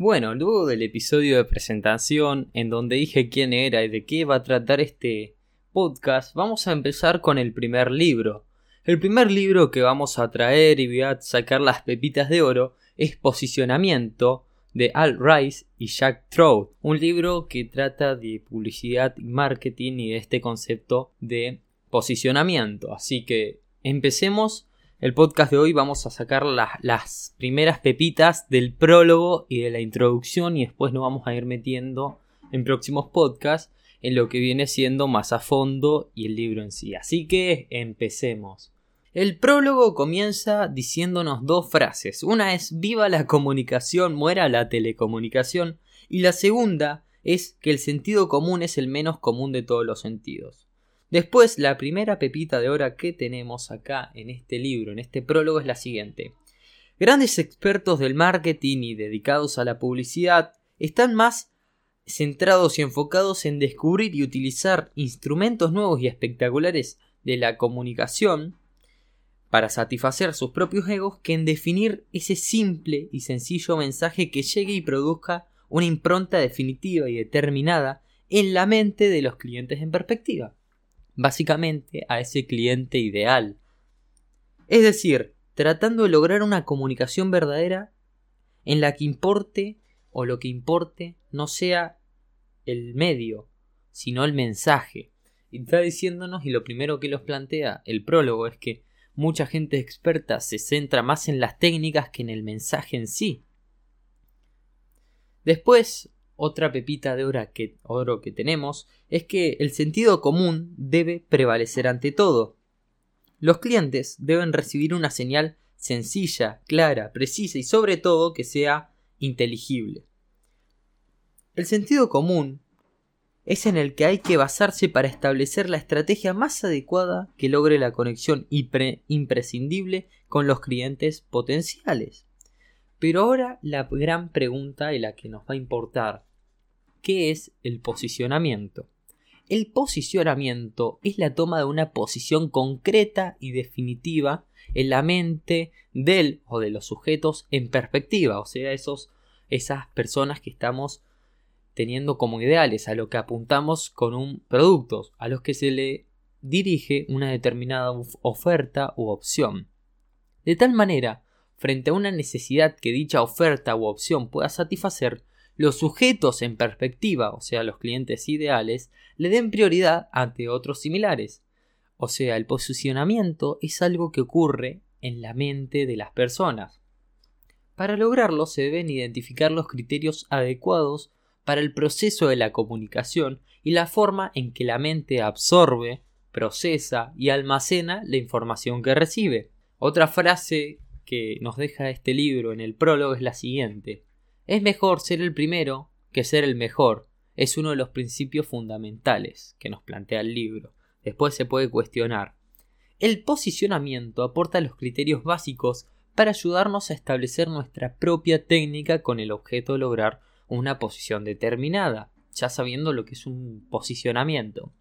Bueno, luego del episodio de presentación en donde dije quién era y de qué va a tratar este podcast, vamos a empezar con el primer libro. El primer libro que vamos a traer y voy a sacar las pepitas de oro es Posicionamiento de Al Rice y Jack Trout, un libro que trata de publicidad y marketing y de este concepto de posicionamiento. Así que empecemos el podcast de hoy vamos a sacar las primeras pepitas del prólogo y de la introducción y después nos vamos a ir metiendo en próximos podcasts en lo que viene siendo más a fondo y el libro en sí. Así que empecemos. El prólogo comienza diciéndonos dos frases. Una es viva la comunicación, muera la telecomunicación y la segunda es que el sentido común es el menos común de todos los sentidos. Después, la primera pepita de hora que tenemos acá en este libro, en este prólogo, es la siguiente. Grandes expertos del marketing y dedicados a la publicidad están más centrados y enfocados en descubrir y utilizar instrumentos nuevos y espectaculares de la comunicación para satisfacer sus propios egos que en definir ese simple y sencillo mensaje que llegue y produzca una impronta definitiva y determinada en la mente de los clientes en perspectiva básicamente a ese cliente ideal. Es decir, tratando de lograr una comunicación verdadera en la que importe o lo que importe no sea el medio, sino el mensaje. Y está diciéndonos, y lo primero que los plantea el prólogo es que mucha gente experta se centra más en las técnicas que en el mensaje en sí. Después, otra pepita de oro que, tenemos es que el sentido común debe prevalecer ante todo. Los clientes deben recibir una señal sencilla, clara, precisa y sobre todo que sea inteligible. El sentido común es en el que hay que basarse para establecer la estrategia más adecuada que logre la conexión imprescindible con los clientes potenciales. Pero ahora la gran pregunta y la que nos va a importar ¿Qué es el posicionamiento? El posicionamiento es la toma de una posición concreta y definitiva en la mente del o de los sujetos en perspectiva, o sea, esos, esas personas que estamos teniendo como ideales, a lo que apuntamos con un producto, a los que se le dirige una determinada oferta u opción. De tal manera, frente a una necesidad que dicha oferta u opción pueda satisfacer, los sujetos en perspectiva, o sea, los clientes ideales, le den prioridad ante otros similares. O sea, el posicionamiento es algo que ocurre en la mente de las personas. Para lograrlo se deben identificar los criterios adecuados para el proceso de la comunicación y la forma en que la mente absorbe, procesa y almacena la información que recibe. Otra frase que nos deja este libro en el prólogo es la siguiente. Es mejor ser el primero que ser el mejor. Es uno de los principios fundamentales que nos plantea el libro. Después se puede cuestionar. El posicionamiento aporta los criterios básicos para ayudarnos a establecer nuestra propia técnica con el objeto de lograr una posición determinada, ya sabiendo lo que es un posicionamiento.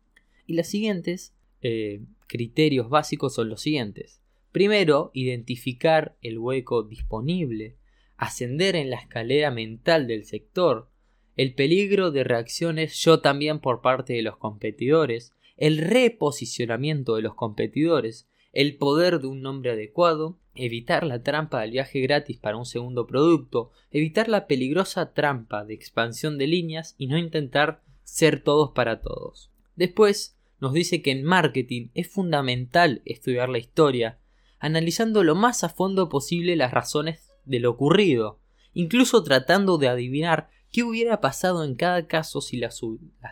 Y los siguientes eh, criterios básicos son los siguientes. Primero, identificar el hueco disponible ascender en la escalera mental del sector, el peligro de reacciones yo también por parte de los competidores, el reposicionamiento de los competidores, el poder de un nombre adecuado, evitar la trampa del viaje gratis para un segundo producto, evitar la peligrosa trampa de expansión de líneas y no intentar ser todos para todos. Después nos dice que en marketing es fundamental estudiar la historia, analizando lo más a fondo posible las razones de lo ocurrido, incluso tratando de adivinar qué hubiera pasado en cada caso si las,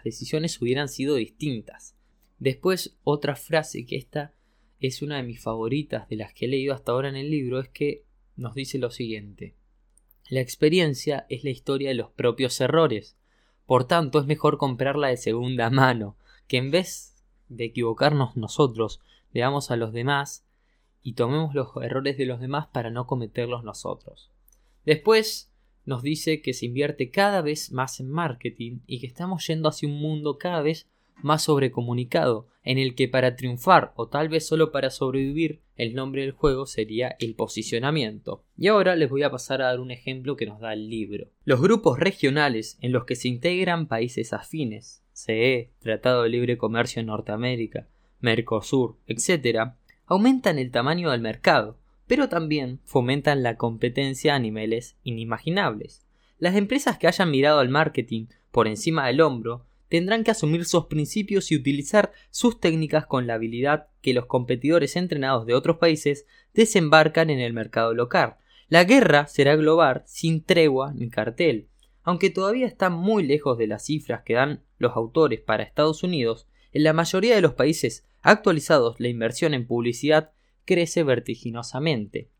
decisiones hubieran sido distintas. Después, otra frase que esta es una de mis favoritas de las que he leído hasta ahora en el libro es que nos dice lo siguiente. La experiencia es la historia de los propios errores. Por tanto, es mejor comprarla de segunda mano, que en vez de equivocarnos nosotros, veamos a los demás y tomemos los errores de los demás para no cometerlos nosotros. Después nos dice que se invierte cada vez más en marketing y que estamos yendo hacia un mundo cada vez más sobrecomunicado, en el que para triunfar o tal vez solo para sobrevivir, el nombre del juego sería el posicionamiento. Y ahora les voy a pasar a dar un ejemplo que nos da el libro. Los grupos regionales en los que se integran países afines, CE, Tratado de Libre Comercio en Norteamérica, Mercosur, etc., aumentan el tamaño del mercado, pero también fomentan la competencia a niveles inimaginables. Las empresas que hayan mirado al marketing por encima del hombro tendrán que asumir sus principios y utilizar sus técnicas con la habilidad que los competidores entrenados de otros países desembarcan en el mercado local. La guerra será global sin tregua ni cartel. Aunque todavía está muy lejos de las cifras que dan los autores para Estados Unidos, en la mayoría de los países actualizados la inversión en publicidad crece vertiginosamente.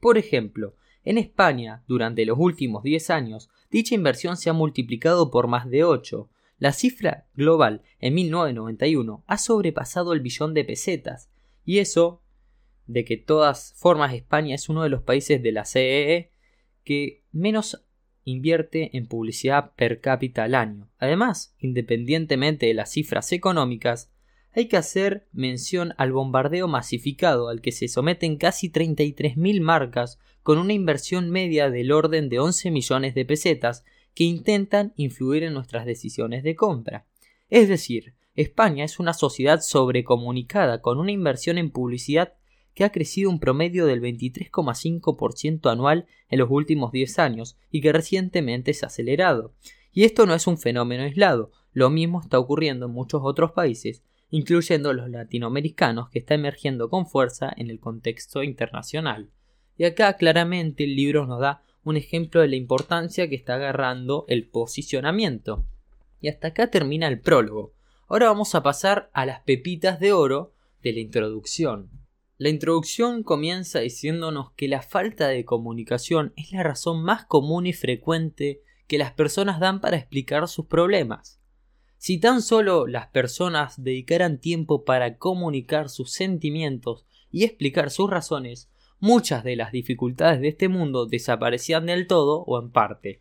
Por ejemplo, en España, durante los últimos 10 años, dicha inversión se ha multiplicado por más de 8, la cifra global en 1991 ha sobrepasado el billón de pesetas, y eso de que todas formas España es uno de los países de la CEE e que menos invierte en publicidad per cápita al año. Además, independientemente de las cifras económicas, hay que hacer mención al bombardeo masificado al que se someten casi 33.000 marcas con una inversión media del orden de 11 millones de pesetas que intentan influir en nuestras decisiones de compra. Es decir, España es una sociedad sobrecomunicada con una inversión en publicidad que ha crecido un promedio del 23,5% anual en los últimos 10 años y que recientemente se ha acelerado. Y esto no es un fenómeno aislado, lo mismo está ocurriendo en muchos otros países, incluyendo los latinoamericanos que está emergiendo con fuerza en el contexto internacional. Y acá claramente el libro nos da un ejemplo de la importancia que está agarrando el posicionamiento. Y hasta acá termina el prólogo. Ahora vamos a pasar a las pepitas de oro de la introducción. La introducción comienza diciéndonos que la falta de comunicación es la razón más común y frecuente que las personas dan para explicar sus problemas. Si tan solo las personas dedicaran tiempo para comunicar sus sentimientos y explicar sus razones, muchas de las dificultades de este mundo desaparecían del todo o en parte.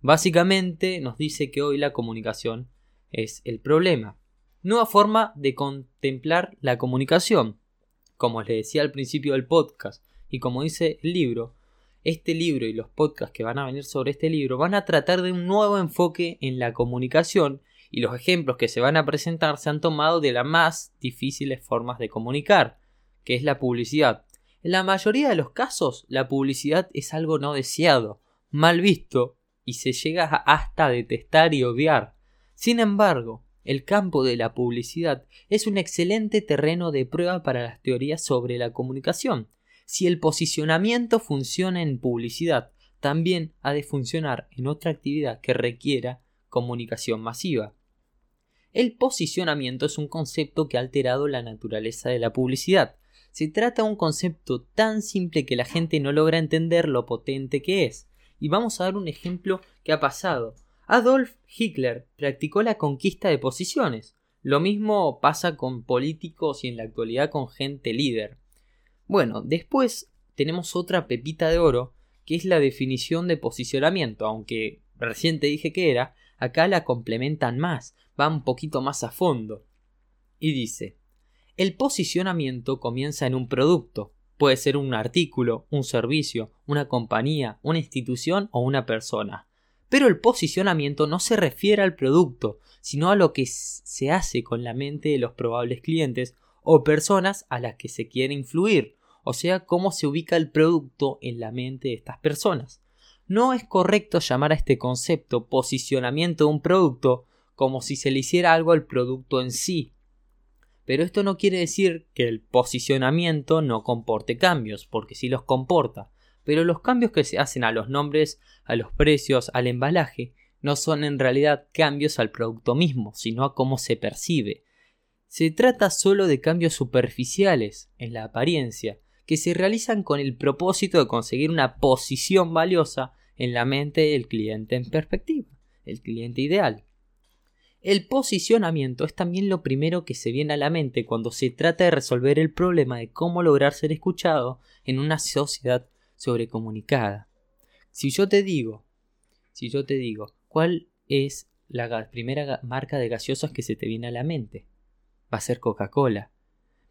Básicamente nos dice que hoy la comunicación es el problema. Nueva forma de contemplar la comunicación. Como les decía al principio del podcast y como dice el libro, este libro y los podcasts que van a venir sobre este libro van a tratar de un nuevo enfoque en la comunicación y los ejemplos que se van a presentar se han tomado de las más difíciles formas de comunicar, que es la publicidad. En la mayoría de los casos, la publicidad es algo no deseado, mal visto, y se llega hasta detestar y odiar. Sin embargo, el campo de la publicidad es un excelente terreno de prueba para las teorías sobre la comunicación. Si el posicionamiento funciona en publicidad, también ha de funcionar en otra actividad que requiera comunicación masiva. El posicionamiento es un concepto que ha alterado la naturaleza de la publicidad. Se trata de un concepto tan simple que la gente no logra entender lo potente que es. Y vamos a dar un ejemplo que ha pasado. Adolf Hitler practicó la conquista de posiciones. Lo mismo pasa con políticos y en la actualidad con gente líder. Bueno, después tenemos otra pepita de oro, que es la definición de posicionamiento, aunque recién te dije que era, acá la complementan más, va un poquito más a fondo. Y dice, el posicionamiento comienza en un producto. Puede ser un artículo, un servicio, una compañía, una institución o una persona. Pero el posicionamiento no se refiere al producto, sino a lo que se hace con la mente de los probables clientes o personas a las que se quiere influir, o sea, cómo se ubica el producto en la mente de estas personas. No es correcto llamar a este concepto posicionamiento de un producto como si se le hiciera algo al producto en sí, pero esto no quiere decir que el posicionamiento no comporte cambios, porque sí los comporta. Pero los cambios que se hacen a los nombres, a los precios, al embalaje, no son en realidad cambios al producto mismo, sino a cómo se percibe. Se trata solo de cambios superficiales en la apariencia, que se realizan con el propósito de conseguir una posición valiosa en la mente del cliente en perspectiva, el cliente ideal. El posicionamiento es también lo primero que se viene a la mente cuando se trata de resolver el problema de cómo lograr ser escuchado en una sociedad sobrecomunicada. Si yo te digo, si yo te digo, ¿cuál es la primera marca de gaseosas que se te viene a la mente. Va a ser Coca-Cola,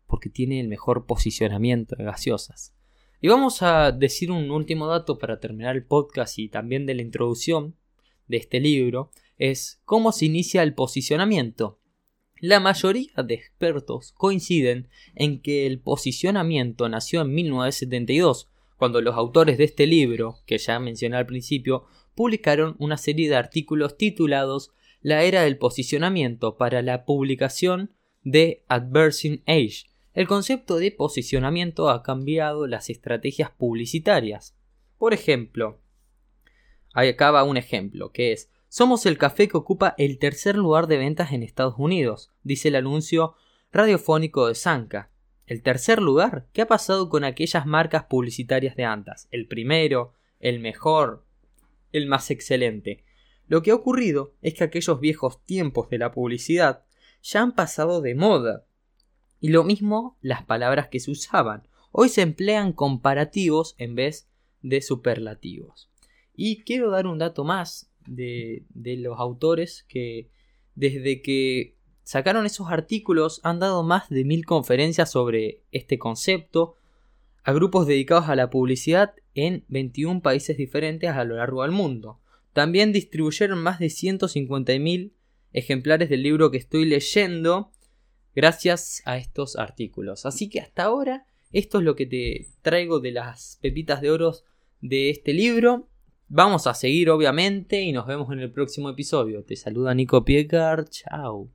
porque tiene el mejor posicionamiento de gaseosas. Y vamos a decir un último dato para terminar el podcast y también de la introducción de este libro, es cómo se inicia el posicionamiento. La mayoría de expertos coinciden en que el posicionamiento nació en 1972, cuando los autores de este libro, que ya mencioné al principio, publicaron una serie de artículos titulados La era del posicionamiento para la publicación de Adversing Age. El concepto de posicionamiento ha cambiado las estrategias publicitarias. Por ejemplo, acá va un ejemplo, que es somos el café que ocupa el tercer lugar de ventas en Estados Unidos, dice el anuncio radiofónico de Sanka. ¿El tercer lugar? ¿Qué ha pasado con aquellas marcas publicitarias de antas? El primero, el mejor, el más excelente. Lo que ha ocurrido es que aquellos viejos tiempos de la publicidad ya han pasado de moda. Y lo mismo las palabras que se usaban. Hoy se emplean comparativos en vez de superlativos. Y quiero dar un dato más de, los autores que desde que sacaron esos artículos han dado más de mil conferencias sobre este concepto a grupos dedicados a la publicidad en 21 países diferentes a lo largo del mundo. También distribuyeron más de 150.000 ejemplares del libro que estoy leyendo gracias a estos artículos. Así que hasta ahora esto es lo que te traigo de las pepitas de oro de este libro. Vamos a seguir obviamente y nos vemos en el próximo episodio. Te saluda Nico Piecar. Chao.